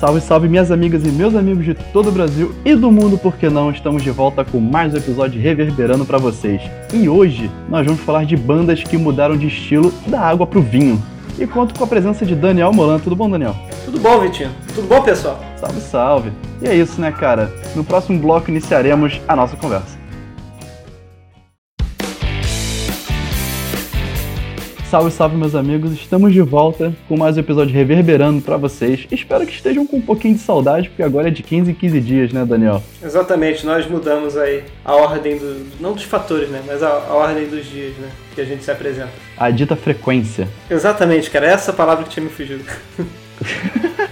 Salve, salve, minhas amigas e meus amigos de todo o Brasil e do mundo, por que não? Estamos de volta com mais um episódio reverberando para vocês. E hoje nós vamos falar de bandas que mudaram de estilo da água pro vinho. E conto com a presença de Daniel Molan. Tudo bom, Daniel? Tudo bom, Vitinho? Tudo bom, pessoal? Salve, salve. E é isso, né, cara? No próximo bloco iniciaremos a nossa conversa. Salve, salve, meus amigos. Estamos de volta com mais um episódio reverberando para vocês. Espero que estejam com um pouquinho de saudade, porque agora é de 15 em 15 dias, né, Daniel? Exatamente, nós mudamos aí a ordem do. não dos fatores, né? Mas a, a ordem dos dias, né? Que a gente se apresenta. A dita frequência. Exatamente, cara. Essa palavra que tinha me fugido.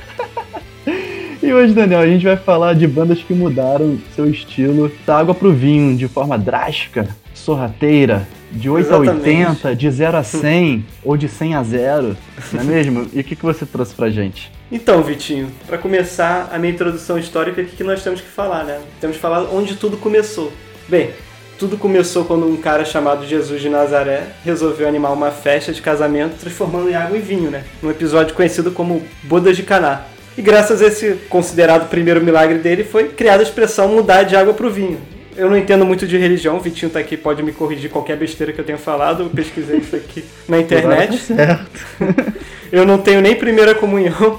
E hoje, Daniel, a gente vai falar de bandas que mudaram seu estilo da água pro vinho de forma drástica, sorrateira, de 8 Exatamente. a 80, de 0 a 100 ou de 100 a 0, não é mesmo? E o que, que você trouxe pra gente? Então, Vitinho, para começar a minha introdução histórica, o que que nós temos que falar, né? Temos que falar onde tudo começou. Bem, tudo começou quando um cara chamado Jesus de Nazaré resolveu animar uma festa de casamento transformando em água e vinho, né? Num episódio conhecido como Bodas de Caná. E graças a esse considerado primeiro milagre dele, foi criada a expressão mudar de água para o vinho. Eu não entendo muito de religião, o Vitinho tá aqui, pode me corrigir qualquer besteira que eu tenha falado, eu pesquisei isso aqui na internet. Tá certo. Eu não tenho nem primeira comunhão.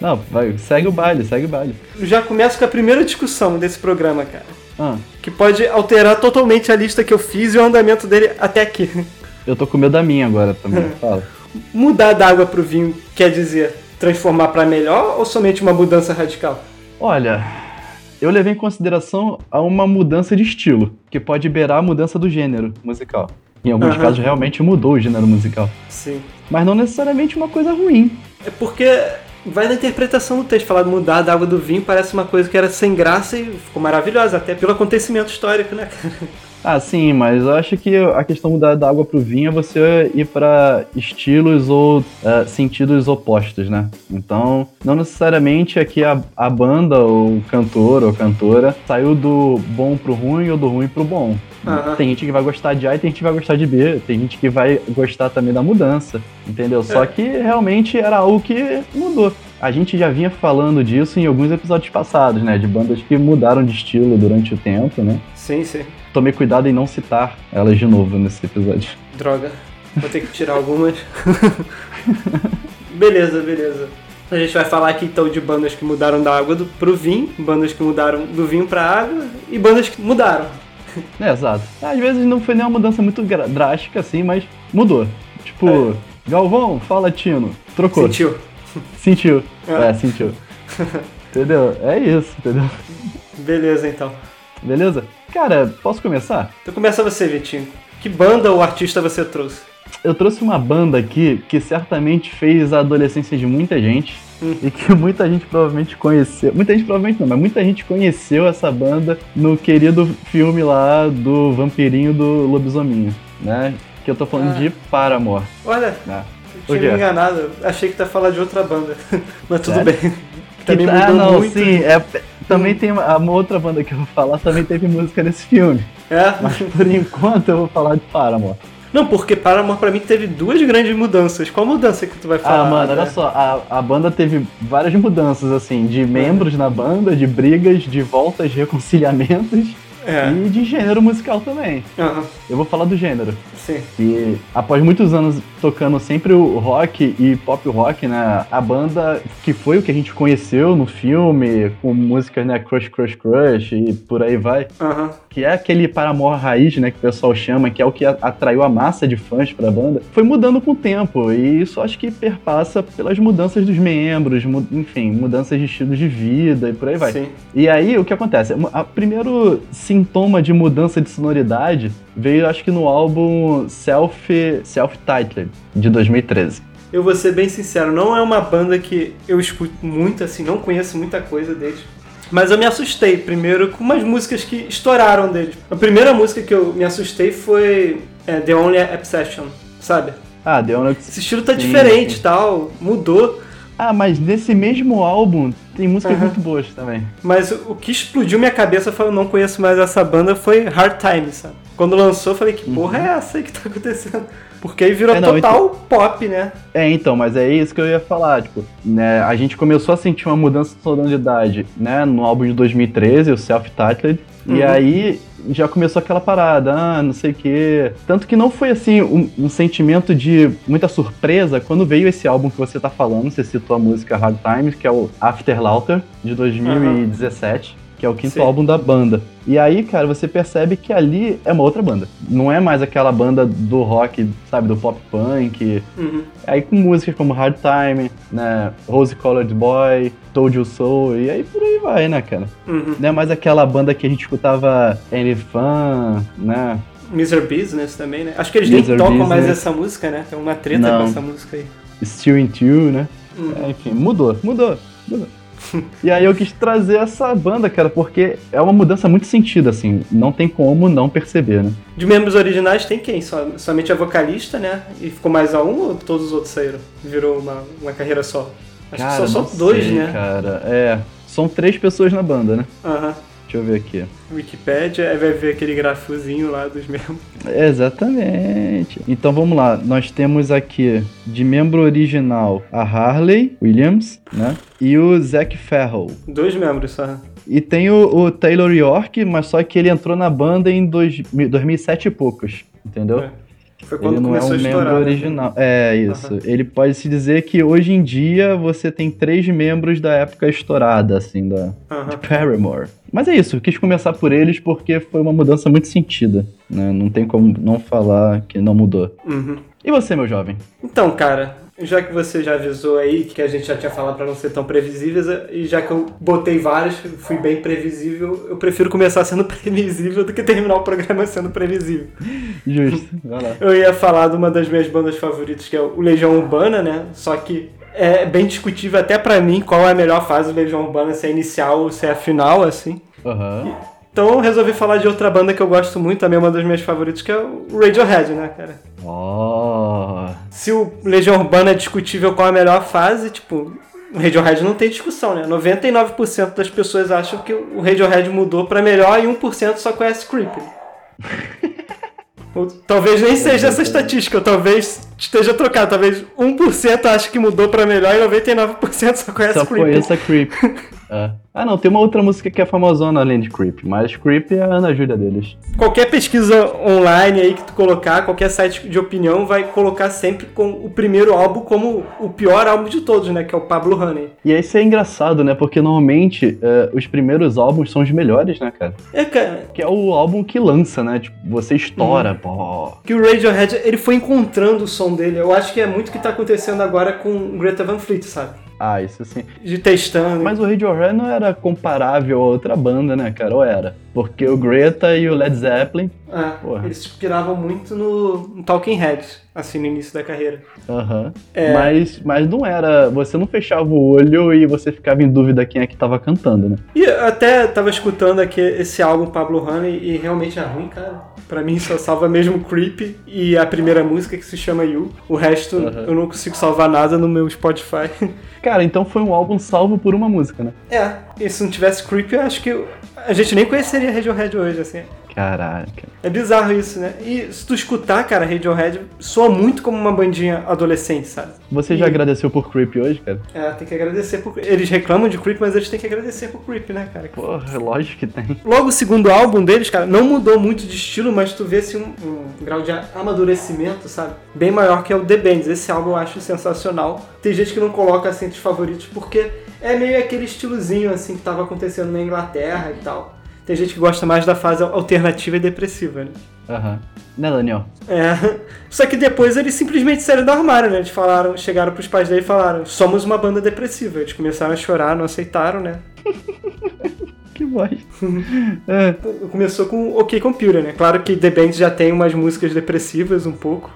Não, vai, segue o baile, segue o baile. Já começo com a primeira discussão desse programa, cara. Ah, Que pode alterar totalmente a lista que eu fiz e o andamento dele até aqui. eu tô com medo da minha agora também, fala. Mudar da água pro vinho quer dizer transformar para melhor ou somente uma mudança radical? Olha, eu levei em consideração a uma mudança de estilo, que pode beirar a mudança do gênero musical. Em alguns Aham. casos realmente mudou o gênero musical. Sim. Mas não necessariamente uma coisa ruim. É porque vai na interpretação do texto. Falar de mudar da água do vinho parece uma coisa que era sem graça e ficou maravilhosa, até pelo acontecimento histórico, né, cara? Ah, sim, mas eu acho que a questão da, da água pro vinho é você ir pra estilos ou eh, sentidos opostos, né? Então, não necessariamente aqui a, a banda, ou o cantor ou cantora, saiu do bom pro ruim ou do ruim pro bom. Aham. Tem gente que vai gostar de A e tem gente que vai gostar de B, tem gente que vai gostar também da mudança, entendeu? Só É. que realmente era algo que mudou. A gente já vinha falando disso em alguns episódios passados, né? De bandas que mudaram de estilo durante o tempo, né? Sim, sim. Tomei cuidado em não citar elas de novo nesse episódio. Droga. Vou ter que tirar algumas. beleza, beleza. A gente vai falar aqui então de bandas que mudaram da água do, pro vinho, bandas que mudaram do vinho pra água e bandas que mudaram. É, exato. Às vezes não foi nem uma mudança muito drástica assim, mas mudou. Tipo, Galvão, fala Tino. Trocou. Sentiu? Sentiu. É. É, sentiu. entendeu? É isso, entendeu? Beleza então. Beleza? Cara, posso começar? Então começa você, Vitinho. Que banda ou artista você trouxe? Eu trouxe uma banda aqui que certamente fez a adolescência de muita gente Hum. e que muita gente provavelmente conheceu. Muita gente provavelmente não, mas muita gente conheceu essa banda no querido filme lá do Vampirinho do Lobisominho, né? Que eu tô falando Ah. de Paramore. Olha, Né? eu tinha me enganado. Achei que ia falar de outra banda. Mas tudo Sério? bem. Também tá- mudou ah, não, muito. sim, é, também tem uma, uma outra banda que eu vou falar, também teve música nesse filme. É? Mas por enquanto eu vou falar de Paramore. Não, porque Paramore pra mim teve duas grandes mudanças. Qual mudança que tu vai falar? Ah, mano, olha né? só, a, a banda teve várias mudanças, assim, de membros na banda, de brigas, de voltas, de reconciliamentos É. e de gênero musical também. Aham, Eu vou falar do gênero. sim. E após muitos anos tocando sempre o rock e pop rock, né? A banda que foi o que a gente conheceu no filme, com músicas, né? Crush, Crush, Crush e por aí vai. Aham. Que é aquele Paramore raiz, né? Que o pessoal chama, que é o que atraiu a massa de fãs pra banda. Foi mudando com o tempo. E isso acho que perpassa pelas mudanças dos membros, mu- enfim, mudanças de estilos de vida e por aí vai. Sim. E aí, o que acontece? O primeiro sintoma de mudança de sonoridade veio, acho que no álbum Self, Self-Titled, de 2013. Eu vou ser bem sincero, não é uma banda que eu escuto muito, assim, não conheço muita coisa deles. Mas eu me assustei primeiro com umas músicas que estouraram deles. A primeira música que eu me assustei foi é, The Only Obsession, sabe? Ah, The Onyx. Esse estilo tá Sim, diferente sim. tal, mudou. Ah, mas nesse mesmo álbum tem músicas Aham. muito boas também. Mas o que explodiu minha cabeça foi eu não conheço mais essa banda foi Hard Times, sabe? Quando lançou, eu falei, que porra é essa aí que tá acontecendo? Porque aí virou É, não, total pop, né? É, então, mas é isso que eu ia falar, tipo, né, a gente começou a sentir uma mudança de sonoridade, né, no álbum de 2013, o Self-Titled, Uhum. e aí já começou aquela parada, ah, não sei o quê. Tanto que não foi, assim, um, um sentimento de muita surpresa quando veio esse álbum que você tá falando, você citou a música Hard Times, que é o After Laughter, de 2017. Que é o quinto Sim. álbum da banda. E aí, cara, você percebe que ali é uma outra banda. Não é mais aquela banda do rock, sabe, do pop punk, Uhum. Aí com músicas como Hard Time, né, Rose Colored Boy, Told You So, e aí por aí vai, né, cara? Uhum. Não é mais aquela banda que a gente escutava Any Fun, né? Mr. Business também, né? Acho que eles nem Mr. tocam mais Business. essa música, né? Tem uma treta Não. com essa música aí. Still in Two, né? Uhum. É, enfim, mudou, mudou, mudou. e aí eu quis trazer essa banda, cara, porque é uma mudança muito sentido, assim, não tem como não perceber, né? De membros originais tem quem? Só, somente a vocalista, né? E ficou mais a um ou todos os outros saíram? Virou uma, uma carreira só? Acho cara, que são só dois, sei, né? cara, é. São três pessoas na banda, né? Aham. Deixa eu ver aqui. Wikipedia, aí vai ver aquele grafozinho lá dos membros. Exatamente. Então vamos lá. Nós temos aqui de membro original a Harley Williams, né? E o Zac Farrell. Dois membros só. E tem o, o Taylor York, mas só que ele entrou na banda em dois, 2007 e poucos, entendeu? É. Foi quando Ele não é começou um a membro né? original. É, isso. Aham. Ele pode se dizer que hoje em dia você tem três membros da época estourada, assim, da Aham. Paramore. Mas é isso, quis começar por eles porque foi uma mudança muito sentida, né? Não tem como não falar que não mudou. Uhum. E você, meu jovem? Então, cara, já que você já avisou aí que a gente já tinha falado pra não ser tão previsíveis, e já que eu botei vários, fui bem previsível, eu prefiro começar sendo previsível do que terminar o programa sendo previsível. Justo, vai lá. Eu ia falar de uma das minhas bandas favoritas, que é o Legião Urbana, né? Só que é bem discutível até pra mim qual é a melhor fase do Legião Urbana, se é a inicial ou se é a final, assim. Aham. Então eu resolvi falar de outra banda que eu gosto muito, também é uma das minhas favoritas, que é o Radiohead, né, cara? Oh. Se o Legião Urbana é discutível qual a melhor fase, tipo, o Radiohead não tem discussão, né? 99% das pessoas acham que o Radiohead mudou pra melhor e 1% só conhece Creep. Ou talvez nem seja essa estatística, ou talvez esteja trocado. Talvez 1% acha que mudou pra melhor e 99% só conhece Só Creep. conheço a Creep. É. Ah, não, tem uma outra música que é famosona além de Creep, mas Creep é a Ana Júlia deles. Qualquer pesquisa online aí que tu colocar, qualquer site de opinião vai colocar sempre com o primeiro álbum como o pior álbum de todos, né? Que é o Pablo Honey. E aí isso é engraçado, né? Porque normalmente é, os primeiros álbuns são os melhores, né, cara? É, cara, Que é o álbum que lança, né? Tipo, você estoura, pô. que o Radiohead, ele foi encontrando o som dele. Eu acho que é muito o que tá acontecendo agora com Greta Van Fleet, sabe? Ah, isso sim. De testando. Mas o Radiohead não era comparável a outra banda, né, cara? Ou era? Porque o Greta e o Led Zeppelin. É, eles se inspiravam muito no, no Talking Heads, assim, no início da carreira. Aham. É. Mas, mas não era. Você não fechava o olho e você ficava em dúvida quem é que tava cantando, né? E eu até tava escutando aqui esse álbum Pablo Honey e realmente é ruim, cara. Pra mim só salva mesmo Creep e a primeira música que se chama You. O resto Aham. eu não consigo salvar nada no meu Spotify. Cara, então foi um álbum salvo por uma música, né? é, e se não tivesse Creep, eu acho que a gente nem conheceria Radiohead hoje, assim. Caraca. É bizarro isso, né? E se tu escutar, cara, Radiohead soa muito como uma bandinha adolescente, sabe? Você E- já agradeceu por Creep hoje, cara? É, tem que agradecer por. Eles reclamam de Creep, mas eles têm que agradecer por Creep, né, cara? Porra, lógico que tem. Logo o segundo álbum deles, cara, não mudou muito de estilo, mas tu vê assim, um, um grau de amadurecimento, sabe? Bem maior que é o The Bands. Esse álbum eu acho sensacional. Tem gente que não coloca assim entre os favoritos porque é meio aquele estilozinho assim que tava acontecendo na Inglaterra e tal. Tem gente que gosta mais da fase alternativa e depressiva, né? Aham. Né, Daniel? É. Só que depois eles simplesmente saíram do armário, né? Eles falaram, chegaram pros pais dele e falaram: somos uma banda depressiva. Eles começaram a chorar, não aceitaram, né? Que voz. é. Começou com OK Computer, né? Claro que The Band já tem umas músicas depressivas um pouco.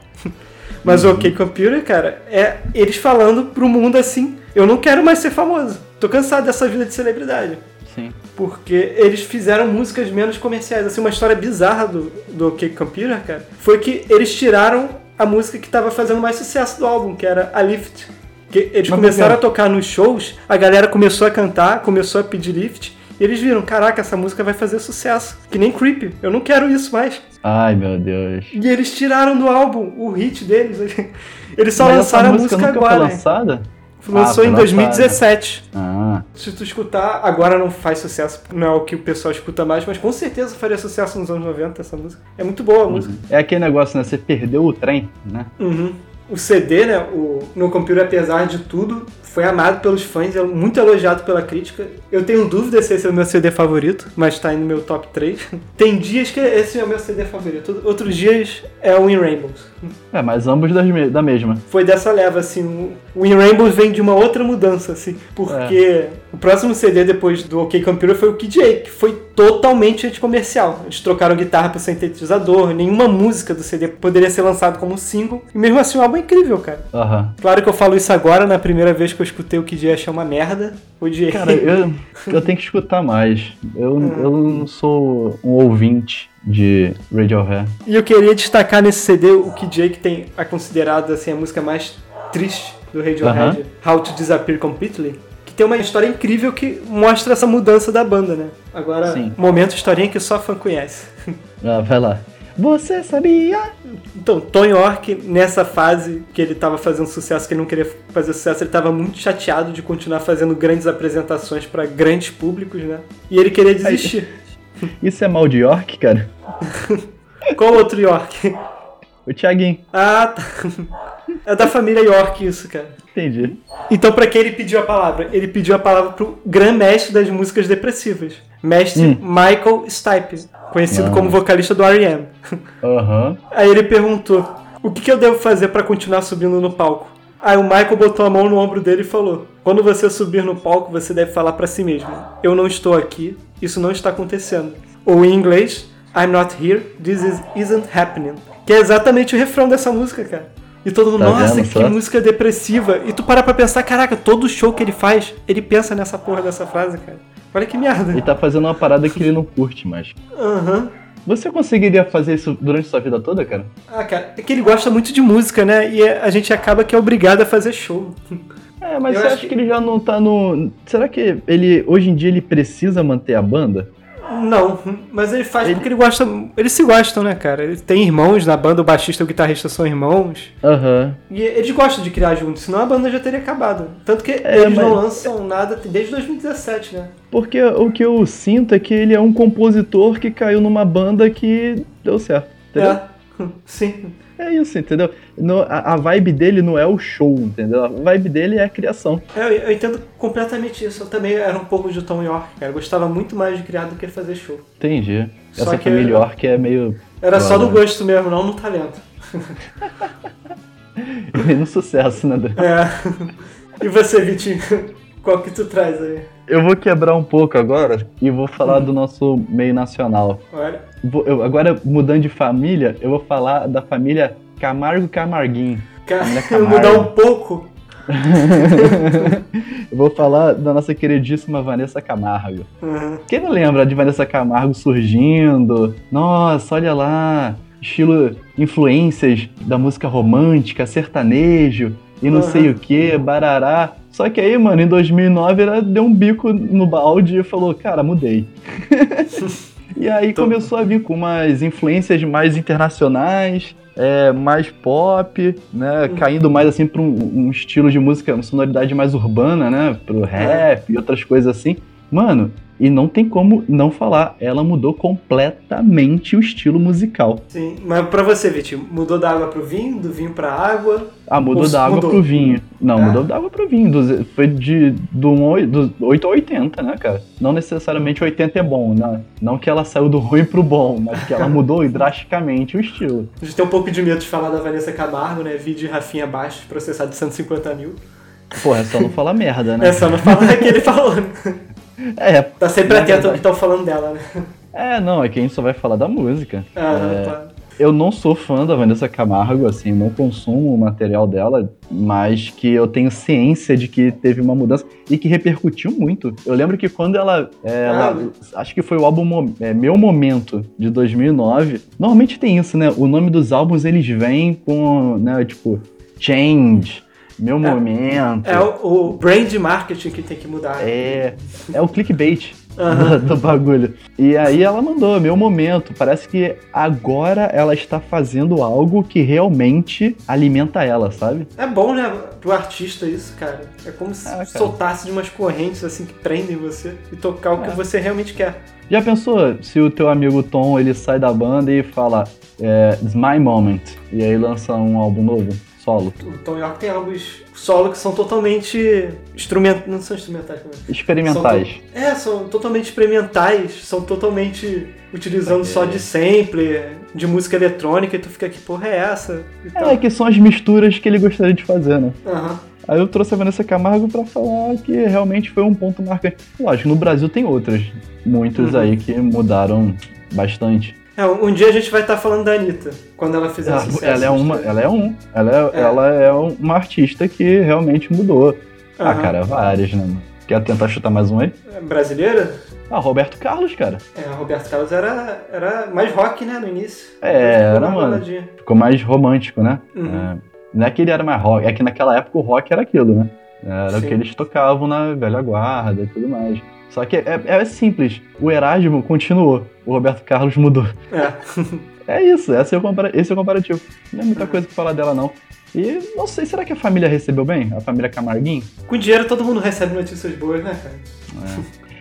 Mas o OK Computer, cara, é eles falando pro mundo assim: eu não quero mais ser famoso. Tô cansado dessa vida de celebridade. Sim. Porque eles fizeram músicas menos comerciais. Assim, uma história bizarra do, do OK Computer, cara, foi que eles tiraram a música que tava fazendo mais sucesso do álbum, que era a Lift. Que eles Mas começaram a tocar nos shows, a galera começou a cantar, começou a pedir lift, E eles viram, caraca, essa música vai fazer sucesso. Que nem Creep. Eu não quero isso mais. Ai, meu Deus. E eles tiraram do álbum o hit deles. Eles só Mas lançaram a essa música agora. Foi né? lançada? Lançou Ah, em foi 2017. Ah, Se tu escutar, agora não faz sucesso, não é o que o pessoal escuta mais, mas com certeza faria sucesso nos anos 90 essa música. É muito boa a música. é aquele negócio, né? Você perdeu o trem, né? Uhum. O CD, né, o No Computer Apesar de Tudo, foi amado pelos fãs, é muito elogiado pela crítica. Eu tenho dúvida se esse é o meu CD favorito, mas tá aí no meu top 3. Tem dias que esse é o meu CD favorito, outros dias é o In Rainbows. É, mas ambos das me- da mesma. Foi dessa leva, assim, o In Rainbows vem de uma outra mudança, assim, porque o próximo CD depois do OK Computer foi o KJ, que foi totalmente anticomercial. Eles trocaram guitarra pro sintetizador, nenhuma música do CD poderia ser lançada como single, e mesmo assim o álbum é incrível, cara. Aham. Claro que eu falo isso agora, na primeira vez que eu escutei o KJ achei uma merda, odiei. Cara, eu, eu tenho que escutar mais. Eu, eu não sou um ouvinte de Radiohead. E eu queria destacar nesse CD o que tem a considerada assim, a música mais triste do Radiohead, How to Disappear Completely, que tem uma história incrível que mostra essa mudança da banda, né? Agora, Sim. momento historinha que só fã conhece. Ah, vai lá. Você sabia? Então, Tom York, nessa fase que ele tava fazendo sucesso, que ele não queria fazer sucesso, ele tava muito chateado de continuar fazendo grandes apresentações para grandes públicos, né? E ele queria desistir. Isso é mal de York, cara? Qual outro York? O Thiaguinho. Ah, tá. É da família York isso, cara. Entendi. Então, pra quem ele pediu a palavra? Ele pediu a palavra pro grande mestre das músicas depressivas, mestre Hum. Michael Stipe, conhecido Ah. como vocalista do R.E.M. Aham. Aí ele perguntou: O que, que eu devo fazer pra continuar subindo no palco? Aí o Michael botou a mão no ombro dele e falou: Quando você subir no palco, você deve falar pra si mesmo: Eu não estou aqui, isso não está acontecendo. Ou em inglês: I'm not here, this is, isn't happening. Que é exatamente o refrão dessa música, cara. E todo mundo, Tá nossa, vendo que só? música depressiva. E tu para pra pensar, caraca, todo show que ele faz, ele pensa nessa porra dessa frase, cara. Olha que merda. Ele tá fazendo uma parada que ele não curte mais. Aham. Você conseguiria fazer isso durante sua vida toda, cara? Ah, cara, é que ele gosta muito de música, né? E a gente acaba que é obrigado a fazer show. É, mas Eu você acho acha que- que... ele já não tá no. Será que ele hoje em dia ele precisa manter a banda? Não, mas ele faz porque ele gosta. Eles se gostam, né, cara? Ele tem irmãos na banda, o baixista e o guitarrista são irmãos. Aham. E eles gostam de criar juntos, senão a banda já teria acabado. Tanto que É, eles não mas- lançam nada desde 2017, né? Porque o que eu sinto é que ele é um compositor que caiu numa banda que deu certo. Entendeu? É. Sim. É, isso, entendeu? No- a, a vibe dele não é o show, entendeu? A vibe dele é a criação. Eu, eu entendo completamente isso. Eu também era um pouco de Tom York, cara. Eu gostava muito mais de criar do que fazer show. Entendi. Só Essa que- família York é meio. Era só do gosto mesmo, não no talento. meio no sucesso, né? É. E você, Vitinho? Qual que tu traz aí? Eu vou quebrar um pouco agora e vou falar do nosso meio nacional. Olha. Vou- eu- agora, mudando de família, eu vou falar da família Camargo Camarguinho. Cara, Família eu Camargo. mudar um pouco. Eu vou falar da nossa queridíssima Vanessa Camargo. Uhum. Quem não lembra de Vanessa Camargo surgindo? Nossa, olha lá, estilo influências da música romântica, sertanejo e não Aham. sei o que, barará. Só que aí, mano, em 2009 ela deu um bico no balde e falou, cara, mudei. e aí Então- começou a vir com umas influências mais internacionais, é, mais pop, né? Uhum. Caindo mais assim para um, um estilo de música, uma sonoridade mais urbana, né? Pro rap e outras coisas assim. Mano, e não tem como não falar, ela mudou completamente o estilo musical. Sim, mas pra você, Vitinho, mudou da água pro vinho, do vinho pra água? Ah, mudou Ou da água mudou? pro vinho. Não, Ah. mudou da água pro vinho. Do- foi de do, do 8 a 80, né, cara? Não necessariamente 80 é bom, né? Não que ela saiu do ruim pro bom, mas que ela mudou drasticamente o estilo. A gente tem um pouco de medo de falar da Vanessa Camargo, né? Vídeo Rafinha Baixo, processado de 150 mil. Porra, é só não falar merda, né? É só não falar que ele falou. né? É, Tá sempre atento ao que estão falando dela, né? é, não, é que a gente só vai falar da música. Ah, É, tá. Eu não sou fã da Vanessa Camargo, assim, não consumo o material dela, mas que eu tenho ciência de que teve uma mudança e que repercutiu muito. Eu lembro que quando ela. é, ela- acho que foi o álbum é, Meu Momento, de 2009. Normalmente tem isso, né? O nome dos álbuns eles vêm com, né, tipo, Change, Meu É. Momento. É o, o brand marketing que tem que mudar. É, é o clickbait. do, do bagulho. E aí ela mandou, meu momento. Parece que agora ela está fazendo algo que realmente alimenta ela, sabe? É bom, né, pro artista isso, cara. É como se Ah, soltasse de umas correntes assim que prendem você e tocar o que É. você realmente quer. Já pensou se o teu amigo Tom ele sai da banda e fala é, It's my moment e aí lança um álbum novo, solo? O Tom York tem álbuns solo que são totalmente instrumentais, não são instrumentais, é? Experimentais. São É, são totalmente experimentais, são totalmente utilizando só de sampler, de música eletrônica, e tu fica aqui, porra, é essa? É, que são as misturas que ele gostaria de fazer, né? Aham. Aí eu trouxe a Vanessa Camargo pra falar que realmente foi um ponto marcante. Lógico, no Brasil tem outras, muitos Uhum. aí que mudaram bastante. É, um dia a gente vai estar falando da Anitta, quando ela fizer Ela, sucesso. ela é uma, ela é um, ela é, É. ela é uma artista que realmente mudou. Ah, Aham. cara, várias, né? Quer tentar chutar mais um aí? É Brasileira? Ah, Roberto Carlos, cara. É, Roberto Carlos era, era mais rock, né, no início. É, era, mano. Ficou mais romântico, né? Uhum. É, não é que ele era mais rock, é que naquela época o rock era aquilo, né? Era Sim. o que eles tocavam na velha guarda e tudo mais. Só que é, é simples. O Erasmo continuou, o Roberto Carlos mudou. É. É isso, esse é o, compara- esse é o comparativo. Não é muita coisa pra falar dela, não. E não sei, será que a família recebeu bem? A família Camarguinho? Com dinheiro todo mundo recebe notícias boas, né, cara?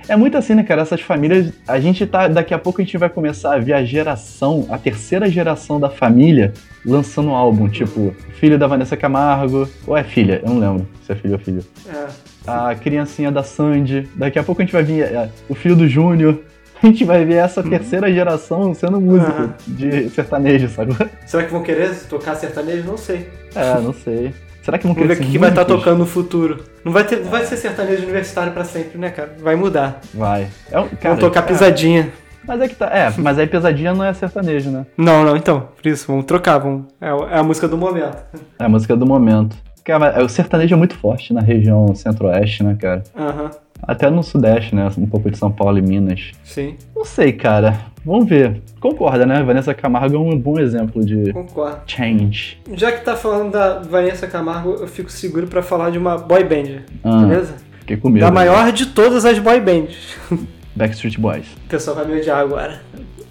É muito assim, né, cara? Essas famílias. A gente tá. Daqui a pouco a gente vai começar a ver a geração, a terceira geração da família lançando um álbum. Tipo, filho da Vanessa Camargo. Ou é filha? Eu não lembro se é filho ou filho. É. A criancinha da Sandy. Daqui a pouco a gente vai ver é, o filho do Júnior. A gente vai ver essa terceira geração sendo músico Aham. de sertanejo, sabe? Será que vão querer tocar sertanejo? Não sei. É, não sei. Será que vão Vamos ver querer o que, vai estar músicos? tocando no futuro. Não vai, ter, não vai ser sertanejo universitário pra sempre, né, cara? Vai mudar. Vai. É um, cara, Vão tocar é, pisadinha. Mas é que tá. É, mas aí pesadinha não é sertanejo, né? Não, não, então. Por isso, vamos trocar. Vamos, é, é a música do momento. É a música do momento. Cara, o sertanejo é muito forte na região centro-oeste, né, cara? Aham, Até no sudeste, né? Um pouco de São Paulo e Minas. sim, Não sei, cara. Vamos ver. Concorda, né? Vanessa Camargo é um bom exemplo de concordo. change. Já que tá falando da Vanessa Camargo, eu fico seguro pra falar de uma boy band, Ah, beleza? Fiquei com medo. Da maior de todas as boy bands. Backstreet Boys. O pessoal vai me odiar agora.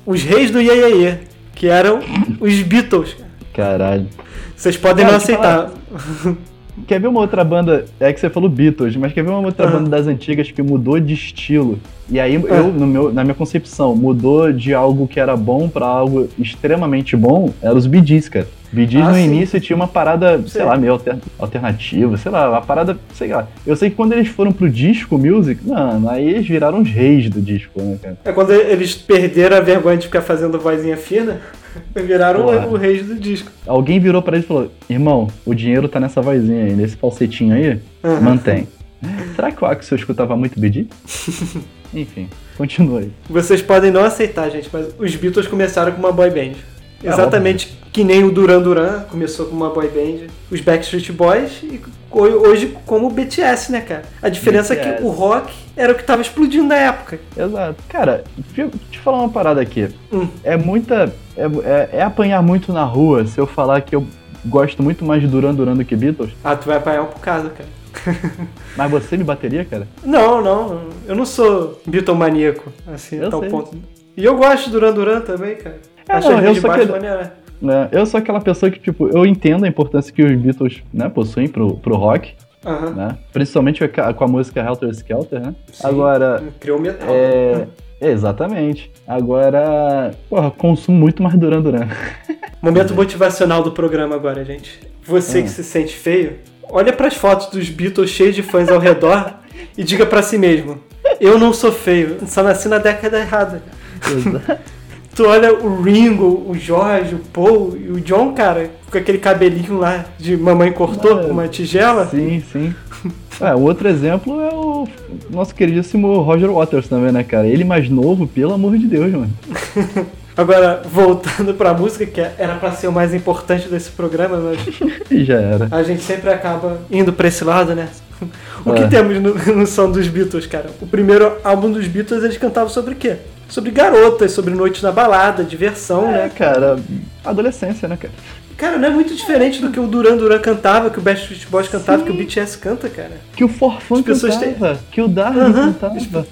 Os reis do Iê, Iê, Iê, que eram os Beatles. Caralho. Vocês podem Cara, não aceitar. Quer ver uma outra banda? É que você falou Beatles, mas quer ver uma outra Ah. banda das antigas que mudou de estilo? E aí, Ah. eu, no meu, na minha concepção, mudou de algo que era bom pra algo extremamente bom, era os Gees, cara. Gees Ah, no sim. início tinha uma parada, sei Sei. lá, meio alter- alternativa, sei lá, uma parada, sei lá. Eu sei que quando eles foram pro disco music, mano, aí eles viraram os reis do disco, né, cara? É quando eles perderam a vergonha de ficar fazendo vozinha fina, viraram Porra. o, reis do disco. Alguém virou pra ele e falou: Irmão, o dinheiro tá nessa vozinha aí, nesse falsetinho aí, mantém. Será que o Axel escutava muito Gees? Enfim, continua aí. Vocês podem não aceitar, gente, mas os Beatles começaram com uma boy band. É, Exatamente que nem o Duran Duran começou com uma boy band, os Backstreet Boys e ho- hoje como o BTS, né, cara? A diferença é BTS. que o rock era o que tava explodindo na época. Exato. Cara, deixa eu te falar uma parada aqui. Hum. É muita. É, é- é apanhar muito na rua se eu falar que eu gosto muito mais de Duran Duran do que Beatles. Ah, tu vai apanhar um bocado, cara. Mas você me bateria, cara? Não, não, eu não sou Beatlemaníaco, assim, Eu a tal sei. ponto. E eu gosto de Duran Duran também, cara. É, Acho não, eu sou aquele-. Né? Eu sou aquela pessoa que, tipo, eu entendo a importância que os Beatles né, possuem pro, pro rock, Aham. né? Principalmente com a- música Helter Skelter, né? Sim. Agora, Criou metal. é. Exatamente. Agora, porra, consumo muito mais Duran Duran. Momento motivacional do programa agora, gente. Você Ah. que se sente feio, olha pras fotos dos Beatles cheios de fãs ao redor e diga pra si mesmo: Eu não sou feio, só nasci na década errada. Tu olha o Ringo, o George, o Paul e o John, cara, com aquele cabelinho lá de mamãe cortou Mano, com uma tigela. Sim, sim. É, um outro exemplo é o nosso queridíssimo Roger Waters também, né, cara? Ele mais novo, pelo amor de Deus, mano. Agora, voltando pra música, que era pra ser o mais importante desse programa, mas já era. a gente sempre acaba indo pra esse lado, né? O que É. temos no, no som dos Beatles, cara? O primeiro álbum dos Beatles eles cantavam sobre o quê? Sobre garotas, sobre noites na balada, diversão, É, né? cara, adolescência, né, cara? Cara, não é muito diferente do que o Duran Duran cantava, que o Backstreet Boys cantava, Sim. que o BTS canta, cara. Que o pessoas cantava, que o Darwin Aham. cantava.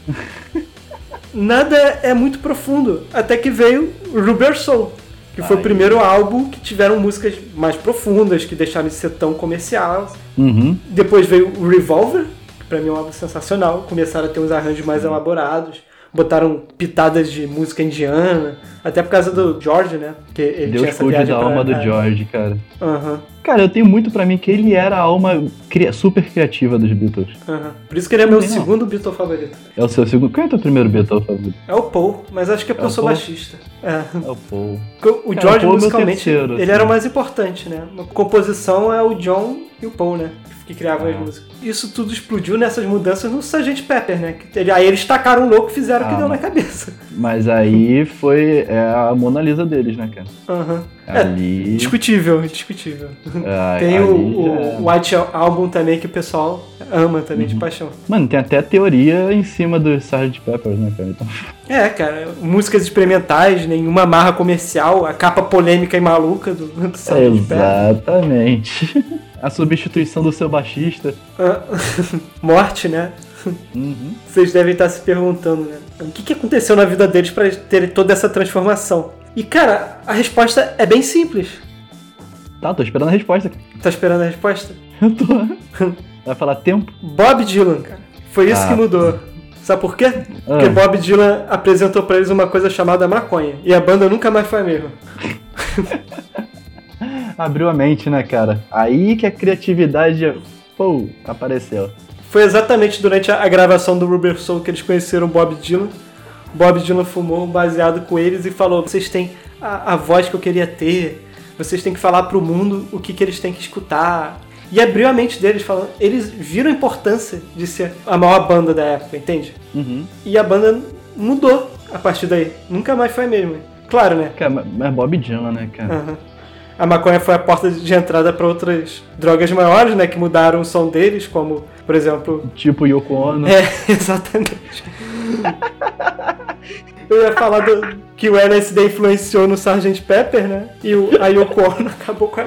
nada é muito profundo. Até que veio Rubber Soul, que foi Ai. o primeiro álbum que tiveram músicas mais profundas, que deixaram de ser tão comercial. Uhum. Depois veio o Revolver, que pra mim é um álbum sensacional. Começaram a ter uns arranjos mais elaborados. Botaram pitadas de música indiana. Até por causa do George, né? Que ele tinha Deus cuide da pra- alma do é. George, cara. Aham, Cara, eu tenho muito pra mim que ele era a alma cria- super criativa dos Beatles. aham. Por isso que ele é meu Não segundo Beatle favorito. É o seu segundo. Qual é o teu primeiro Beatle favorito? É o Paul, mas acho que é porque É eu sou Paul? baixista. É. É o Paul. O Cara, George, o Paul é musicalmente, terceiro, ele assim. era o mais importante, né? A composição é o John e o Paul, né? Que criavam as Ah. músicas. Isso tudo explodiu nessas mudanças no Sgt. Pepper, né? Que aí eles tacaram o louco e fizeram o que Ah, deu na cabeça. Mas aí foi é a Mona Lisa deles, né, cara? Aham. É, Ali. discutível, discutível. ah, Tem o, já- o White Album também que o pessoal ama também Uhum. de paixão. Mano, tem até teoria em cima do Sgt. Peppers, né, cara? Então, É, cara, músicas experimentais, nenhuma marra comercial, a capa polêmica e maluca do, do Sgt. Pepper. exatamente. A substituição do seu baixista. Ah, Morte, né? Uhum. Vocês devem estar se perguntando, né? O que, que aconteceu na vida deles para ter toda essa transformação? E, cara, a resposta é bem simples. Tá, tô esperando a resposta. Tá esperando a resposta? Eu tô. Vai falar tempo? Bob Dylan, cara. Foi isso Ah. que mudou. Sabe por quê? Porque Ah. Bob Dylan apresentou pra eles uma coisa chamada maconha. E a banda nunca mais foi a mesma. Abriu a mente, né, cara? Aí que a criatividade, pô, apareceu. Foi exatamente durante a gravação do Rubber Soul que eles conheceram Bob Dylan. Bob Dylan fumou um baseado com eles e falou: vocês têm a, a voz que eu queria ter, vocês têm que falar pro mundo o que, que eles têm que escutar. E abriu a mente deles, falando. Eles viram a importância de ser a maior banda da época, entende? Uhum. E a banda mudou a partir daí. Nunca mais foi a mesma. Claro, né? Cara, mas- Bob Dylan, né, cara? Aham. A maconha foi a porta de entrada para outras drogas maiores, né? Que mudaram o som deles, como, por exemplo, Tipo Yoko Ono. É, exatamente. Eu ia falar do, que o LSD influenciou no Sgt. Pepper, né? E o, a Yoko Ono acabou com a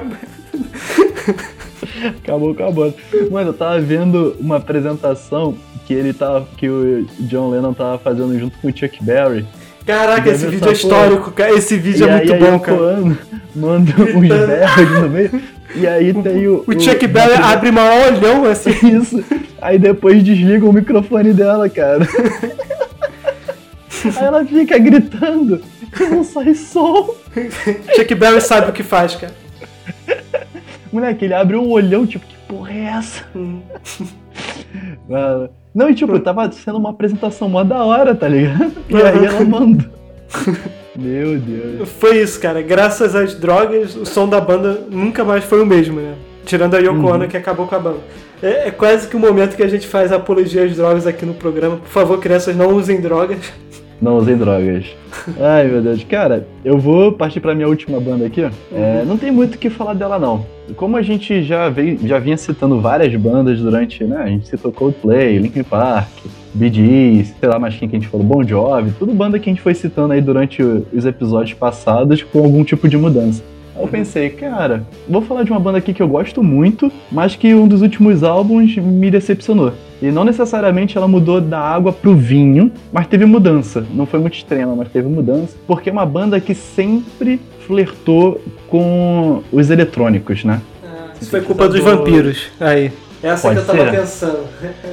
Acabou com a banda. Mano, eu tava vendo uma apresentação que ele tava. que o John Lennon tava fazendo junto com o Chuck Berry. Caraca, esse vídeo é essa histórico, cara. Esse vídeo e é aí muito a bom, Yoko cara. Manda uns berros no meio. E aí tem o. O Chuck na abre maior olhão, assim. Isso. Aí depois desliga o microfone dela, cara. Aí ela fica gritando. Não sai som. Chuck Berry sabe o que faz, cara. Moleque, ele abre um olhão, tipo, que porra é essa? Hum. Mano. Não, e tipo, tava sendo uma apresentação mó da hora, tá ligado? E aí ela manda. Meu Deus. Foi isso, cara. Graças às drogas, o som da banda nunca mais foi o mesmo, né? Tirando a Yoko Uhum. Ono, que acabou com a banda. É, é quase que o momento que a gente faz apologia às drogas aqui no programa. Por favor, crianças, não usem drogas. Não usei drogas. Ai, meu Deus. Cara, eu vou partir pra minha última banda aqui. É, não tem muito o que falar dela, não. Como a gente já, veio, já vinha citando várias bandas durante, né? A gente citou Coldplay, Linkin Park, Bee Gees, sei lá mais quem que a gente falou, Bon Jovi. Tudo banda que a gente foi citando aí durante os episódios passados com algum tipo de mudança. Aí eu pensei, cara, vou falar de uma banda aqui que eu gosto muito, mas que um dos últimos álbuns me decepcionou. E não necessariamente ela mudou da água pro vinho, mas teve mudança. Não foi muito extrema, mas teve mudança. Porque é uma banda que sempre flertou com os eletrônicos, né? Isso foi culpa dos vampiros. Aí. Essa Pode que eu tava ser. pensando.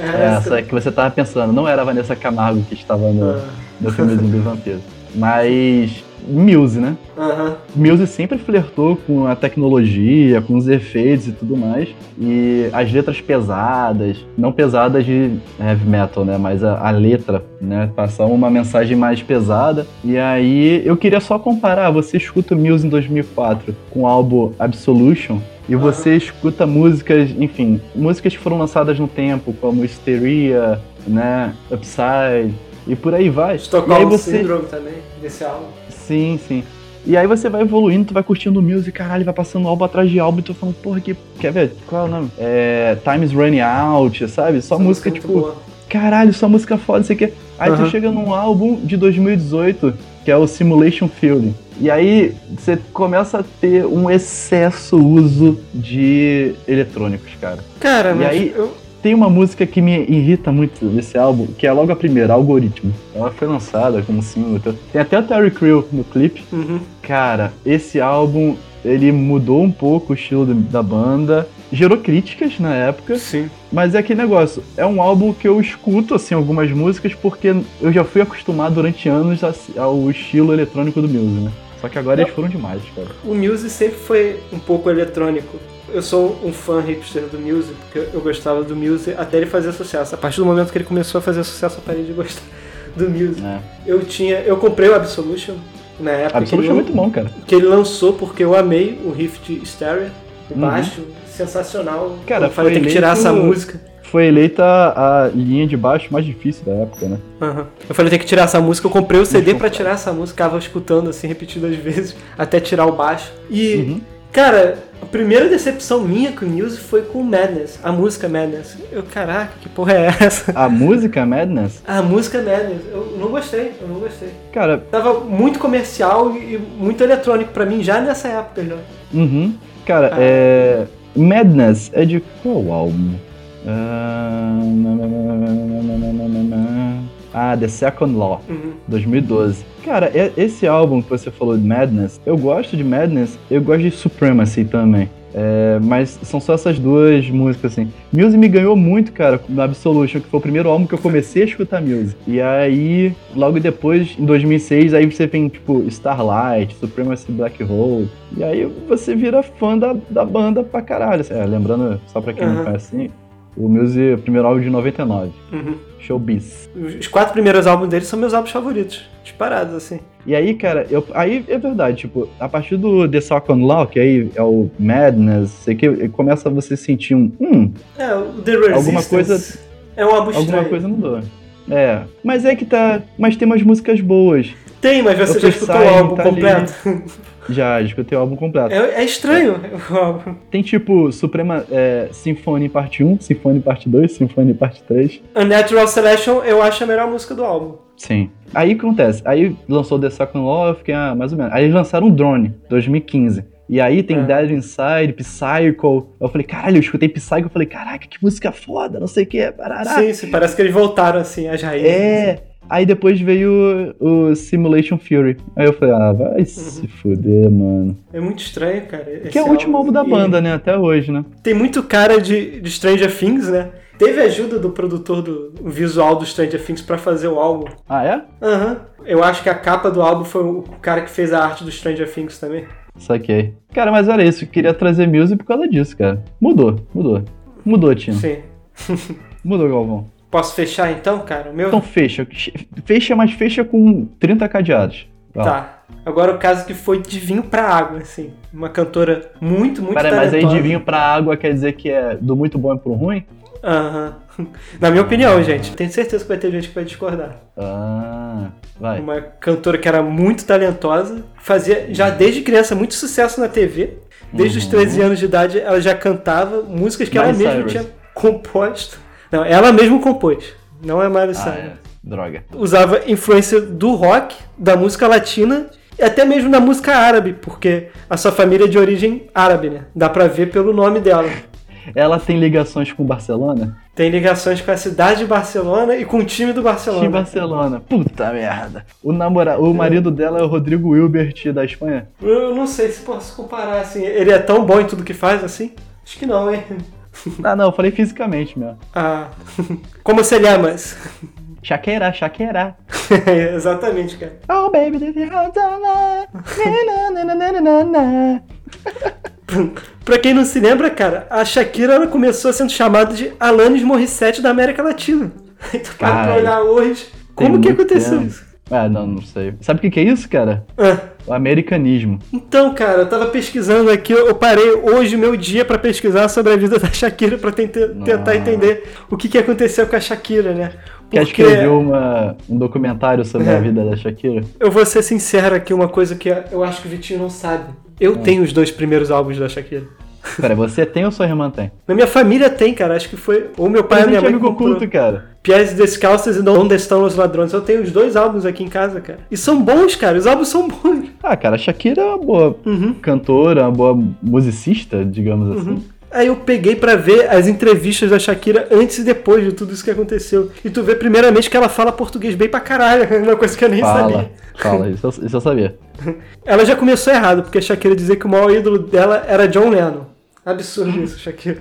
Essa é que você tava pensando. Não era a Vanessa Camargo que estava no, Ah, no filmezinho dos vampiros. Mas. Muse, né? Aham. Muse sempre flertou com a tecnologia, com os efeitos e tudo mais. E as letras pesadas, não pesadas de heavy metal, né? Mas a, a letra, né? Passar uma mensagem mais pesada. E aí eu queria só comparar. Você escuta Muse em 2004 com o álbum Absolution. E você escuta músicas, enfim, músicas que foram lançadas no tempo, como Hysteria, né? Upside. E por aí vai. e aí Estocolmo você. Syndrome também, desse álbum. Sim, sim. E aí você vai evoluindo, tu vai curtindo o music, caralho, vai passando álbum atrás de álbum e tu falando, porra, que. Quer ver? Qual é o nome? É. Time's Running Out, sabe? Só Essa música, é tipo, boa. caralho, só música foda, você quer. Aí Aham. tu chega num álbum de 2018, que é o Simulation Feeling. E aí você começa a ter um excesso uso de eletrônicos, cara. Cara, E mas aí- eu, tem uma música que me irrita muito desse álbum, que é logo a primeira, Algoritmo. Ela foi lançada como single. então- Tem até o Terry Crew no clipe. Uhum. Cara, esse álbum, ele mudou um pouco o estilo da banda. Gerou críticas na época, Sim. mas é aquele negócio. É um álbum que eu escuto, assim, algumas músicas, porque eu já fui acostumado durante anos ao estilo eletrônico do Muse, né? Só que agora eles foram demais, cara. O Muse sempre foi um pouco eletrônico. Eu sou um fã hipster do Muse, porque eu gostava do Muse até ele fazer sucesso. A partir do momento que ele começou a fazer sucesso, eu parei de gostar do Muse. É. Eu tinha, eu comprei o Absolution na época ele, é muito bom, cara. que ele lançou porque eu amei o riff de Stereo, o Uhum. baixo, sensacional. Cara, eu falei, foi tem que tirar essa música. Foi eleita a linha de baixo mais difícil da época, né? Aham. Eu falei, tem que tirar essa música. Eu comprei o CD eu falar. tirar essa música, ficava escutando assim repetidas vezes até tirar o baixo. E, Uhum. cara, a primeira decepção minha com o Muse foi com Madness, a música Madness. Eu, caraca, que porra é essa? A música Madness, A música Madness, eu não gostei, eu não gostei. cara, Tava muito comercial e muito eletrônico pra mim já nessa época já. uhum. Cara, Ah. é. Madness é de qual álbum? Ah, The Second Law. Uhum. 2012. Cara, esse álbum que você falou de Madness, eu gosto de Madness, eu gosto de Supremacy também. É, mas são só essas duas músicas, assim. Muse me ganhou muito, cara, no Absolution, que foi o primeiro álbum que eu comecei a escutar Muse. E aí, logo depois, em 2006, aí você tem, tipo, Starlight, Supremacy Black Hole. E aí você vira fã da, da banda pra caralho. É, lembrando, só pra quem não Aham. conhece, assim, o Muse o primeiro álbum de 99. Uhum. Showbiz. Os quatro primeiros álbuns dele são meus álbuns favoritos. Disparados, assim. E aí, cara, eu, aí é verdade, tipo, a partir do The Second Law, que aí é o Madness, sei que começa a você sentir um, hum, É, o The Resistance Alguma coisa- é um álbum estranho. alguma coisa mudou. É, mas é que tá, mas tem umas músicas boas. Tem, mas você já Upper escutou o álbum tá completo? Já, escutei o álbum completo. É, é estranho o álbum. Tem tipo Suprema é, Symphony Parte 1, Symphony Parte 2, Symphony Parte 3. Unnatural Selection eu acho a melhor música do álbum. Sim. Aí o que acontece? Aí lançou The Second Law, eu fiquei, ah, mais ou menos. Aí eles lançaram o Drone, 2015. E aí tem É. Dead Inside, Psycho. Eu falei, caralho, eu escutei Psycho, eu falei, caraca, que música foda, não sei o que, parará. Sim, sim, parece que eles voltaram assim, as raízes. É. Aí depois veio o, Simulation Fury. Aí eu falei, ah, vai se fuder, mano. É muito estranho, cara. Que é o último álbum da banda, né? Até hoje, né? Tem muito cara de, de Stranger Things, né? Teve ajuda do produtor do visual do Stranger Things pra fazer o álbum. Ah, é? Aham. Eu acho que a capa do álbum foi o cara que fez a arte do Stranger Things também. Saquei. Cara, mas olha isso, eu queria trazer music por causa disso, cara. Mudou, mudou. Mudou, Tino. Sim. Mudou, Galvão. Posso fechar então, cara? O meu? Então fecha. Fecha, mas fecha com 30 cadeados. Lá. Tá. Agora o caso que foi de vinho pra água, assim. Uma cantora muito, muito Pera, mas aí talentosa. de vinho pra água quer dizer que é do muito bom e pro ruim? Aham. Na minha opinião, gente. Tenho certeza que vai ter gente que vai discordar. Ah, vai. Uma cantora que era muito talentosa, fazia já desde criança muito sucesso na TV. Desde os Uhum. 13 anos de idade ela já cantava músicas que ela mesma Cyrus. tinha composto. Não, ela mesma compôs. Não é Miley Ah, Cyrus. é. Droga. Usava influência do rock, da música latina e até mesmo da música árabe, porque a sua família é de origem árabe, né? Dá pra ver pelo nome dela. Ela tem ligações com Barcelona? Tem ligações com a cidade de Barcelona e com o time do Barcelona. De Barcelona. Puta merda. O, namora... o marido dela é o Rodrigo Hilbert da Espanha. Eu não sei se posso comparar assim. Ele é tão bom em tudo que faz assim? Acho que não, hein? Ah, não, eu falei fisicamente mesmo. Ah. Como se llamas? Shakira, Shakira. Exatamente, cara. Oh, baby, this is how. Pra quem não se lembra, cara, a Shakira ela começou sendo chamada de Alanis Morissette da América Latina. Aí tu para pra Caralho. olhar hoje. Como que aconteceu tempo. isso? Ah, não, não sei. Sabe o que, que é isso, cara? Ah, O americanismo. Então, cara, eu tava pesquisando aqui, eu parei hoje meu dia pra pesquisar sobre a vida da Shakira pra tenta- tentar entender o que, que aconteceu com a Shakira, né? Quer Porque escrever uma, um documentário sobre É. a vida da Shakira? eu vou ser sincero aqui, uma coisa que eu acho que o Vitinho não sabe. Eu tenho os dois primeiros álbuns da Shakira. Pera, você tem ou sua irmã tem? Na minha família tem, cara, acho que foi ou meu pai ou minha Presente mãe amigo comprou. oculto, cara. Pies Descalças e Onde Estão os Ladrões. Eu tenho os dois álbuns aqui em casa, cara. E são bons, cara. Os álbuns são bons. Ah, cara, a Shakira é uma boa Uhum. cantora, uma boa musicista, digamos assim. Aí eu peguei pra ver as entrevistas da Shakira antes e depois de tudo isso que aconteceu. E tu vê primeiramente que ela fala português bem pra caralho, uma coisa que eu nem Fala, sabia. fala, isso, eu- isso eu sabia. Ela já começou errado, porque a Shakira dizia que o maior ídolo dela era John Lennon. Absurdo isso, Shakira.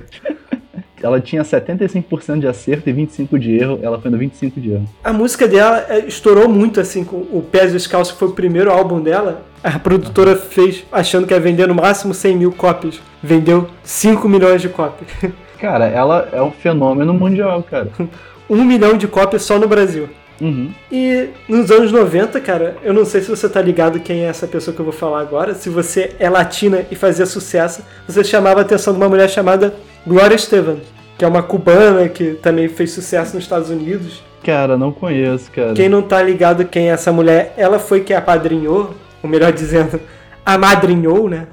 Ela tinha 75% de acerto e 25% de erro, ela foi no 25% de erro. A música dela é, estourou muito, assim, com o Pés Descalço, que foi o primeiro álbum dela. A produtora fez achando que ia vender no máximo 100 mil cópias. Vendeu 5 milhões de cópias. Cara, ela é um fenômeno mundial, cara. Um milhão de cópias só no Brasil. Uhum. E nos anos 90, cara, eu não sei se você tá ligado quem é essa pessoa que eu vou falar agora. Se você é latina e fazia sucesso, você chamava a atenção de uma mulher chamada Gloria Estefan, que é uma cubana que também fez sucesso nos Estados Unidos. Cara, não conheço, cara. Quem não tá ligado quem é essa mulher, ela foi que apadrinhou, ou melhor dizendo, amadrinhou, né?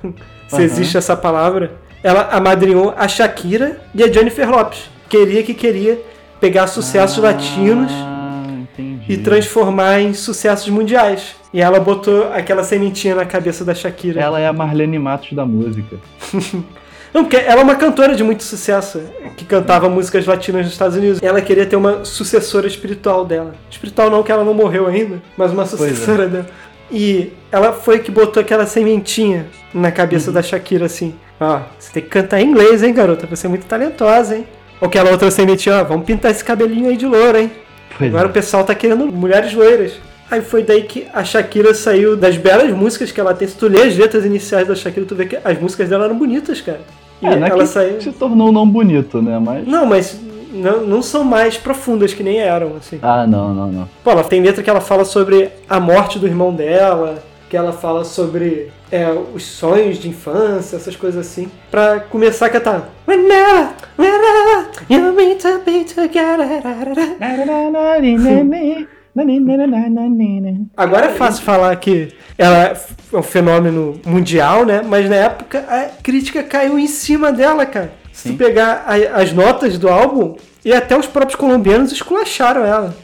Se Aham. existe essa palavra. Ela amadrinhou a Shakira e a Jennifer Lopes. Queria que queria pegar sucessos latinos Ah, entendi. e transformar em sucessos mundiais. E ela botou aquela sementinha na cabeça da Shakira. Ela é a Marlene Matos da música. Não, porque ela é uma cantora de muito sucesso, que cantava músicas latinas nos Estados Unidos. Ela queria ter uma sucessora espiritual dela. Espiritual não, que ela não morreu ainda, mas uma é. sucessora dela. E ela foi que botou aquela sementinha na cabeça da Shakira, assim. Ó, você tem que cantar em inglês, hein, garota? Você é muito talentosa, hein? Ou aquela outra sementinha, ó, vamos pintar esse cabelinho aí de louro, hein? Pois Agora é. o pessoal tá querendo mulheres loiras. Aí foi daí que a Shakira saiu das belas músicas que ela tem. Se tu lê as letras iniciais da Shakira, tu vê que as músicas dela eram bonitas, cara. E É, é ela saiu. se tornou não bonito, né? Mas. Não, mas não, não são mais profundas que nem eram, assim. Ah, não, não, não. Pô, ela tem letra que ela fala sobre a morte do irmão dela, que ela fala sobre é, os sonhos de infância, essas coisas assim. Pra começar a cantar. Agora é fácil falar que ela é um fenômeno mundial, né? Mas na época a crítica caiu em cima dela, cara. Se Sim. tu pegar a- as notas do álbum, e até os próprios colombianos esculacharam ela.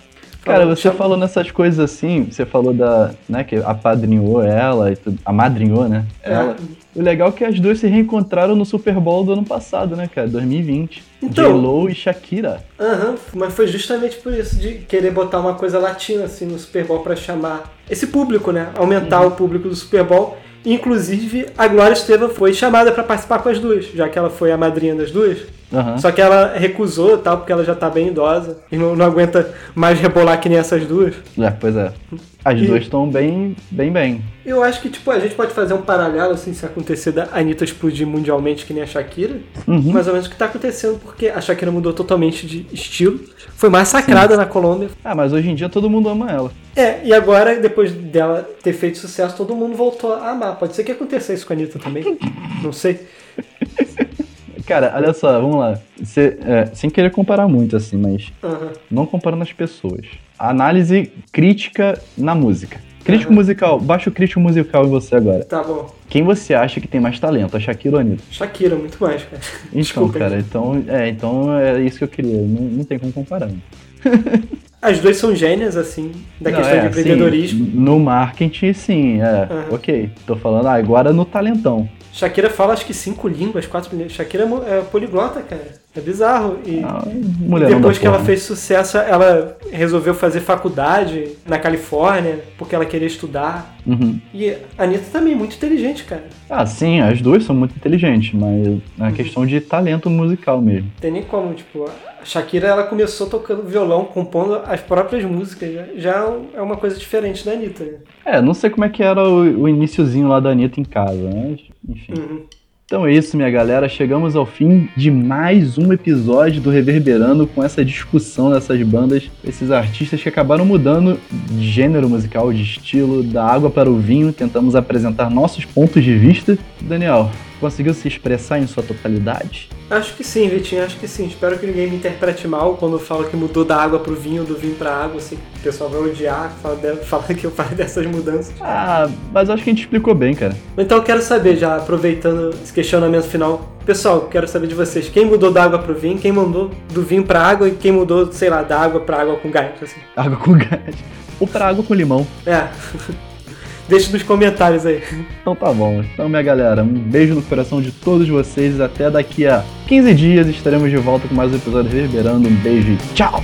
Cara, você falou nessas coisas assim, você falou da, né, que apadrinhou ela e tudo, amadrinhou, né, É. O legal é que as duas se reencontraram no Super Bowl do ano passado, né, cara, 2020. Então- J-Lo e Shakira. Aham, mas foi justamente por isso, de querer botar uma coisa latina assim no Super Bowl pra chamar esse público, né? Aumentar Uhum. o público do Super Bowl. Inclusive, a Glória Estefan foi chamada pra participar com as duas, já que ela foi a madrinha das duas. Aham. Só que ela recusou, tal, porque ela já tá bem idosa e não, não aguenta mais rebolar que nem essas duas. É, pois é. As E- duas estão bem, bem, bem. Eu acho que, tipo, a gente pode fazer um paralelo, assim, se acontecer da Anitta explodir mundialmente que nem a Shakira. Uhum. Mais ou menos o que tá acontecendo, porque a Shakira mudou totalmente de estilo. Foi massacrada na Colômbia. Ah, mas hoje em dia todo mundo ama ela. É, e agora, depois dela ter feito sucesso, todo mundo voltou a amar. Pode ser que aconteça isso com a Anitta também. Não sei. Cara, olha só, vamos lá. Você, é, sem querer comparar muito, assim, mas Aham. não comparando as pessoas. Análise crítica na música. Crítico Aham. musical, baixa o crítico musical em você agora. Tá bom. Quem você acha que tem mais talento, a Shakira ou a Anitta? Shakira, muito mais, cara. Então, Desculpa, cara, então é, então é isso que eu queria. Não, não tem como comparar. As duas são gênias, assim, da Não, questão é, de empreendedorismo. sim, no marketing, sim, é. Aham. Ok. Tô falando ah, agora no talentão. Shakira fala acho que cinco línguas, quatro línguas. Shakira é é poliglota, cara. É bizarro. E Ah, depois que ela fez sucesso, ela resolveu fazer faculdade na Califórnia, porque ela queria estudar. Uhum. E a Anitta também é muito inteligente, cara. Ah, sim, as duas são muito inteligentes, mas é Uhum. uma questão de talento musical mesmo. Tem nem como, tipo, a Shakira ela começou tocando violão, compondo as próprias músicas. Já, já é uma coisa diferente da Anitta. Né? É, não sei como é que era o, o iniciozinho lá da Anitta em casa, mas enfim. Uhum. Então é isso, minha galera. Chegamos ao fim de mais um episódio do Reverberando com essa discussão dessas bandas, esses artistas que acabaram mudando de gênero musical, de estilo, da água para o vinho. Tentamos apresentar nossos pontos de vista. Daniel, conseguiu se expressar em sua totalidade? Acho que sim, Vitinho, acho que sim. Espero que ninguém me interprete mal quando eu falo que mudou da água pro vinho, do vinho pra água, assim. O pessoal vai odiar, fala, de- fala que eu falei dessas mudanças. Ah, mas acho que a gente explicou bem, cara. Então eu quero saber, já aproveitando esse questionamento final, pessoal, quero saber de vocês, quem mudou da água pro vinho, quem mudou do vinho pra água e quem mudou, sei lá, da água pra água com gás, assim. Água com gás. Ou para água com limão. É. Deixa nos comentários aí. Então tá bom. Então, minha galera, um beijo no coração de todos vocês. Até daqui a 15 dias estaremos de volta com mais um episódio reverberando. Um beijo e tchau!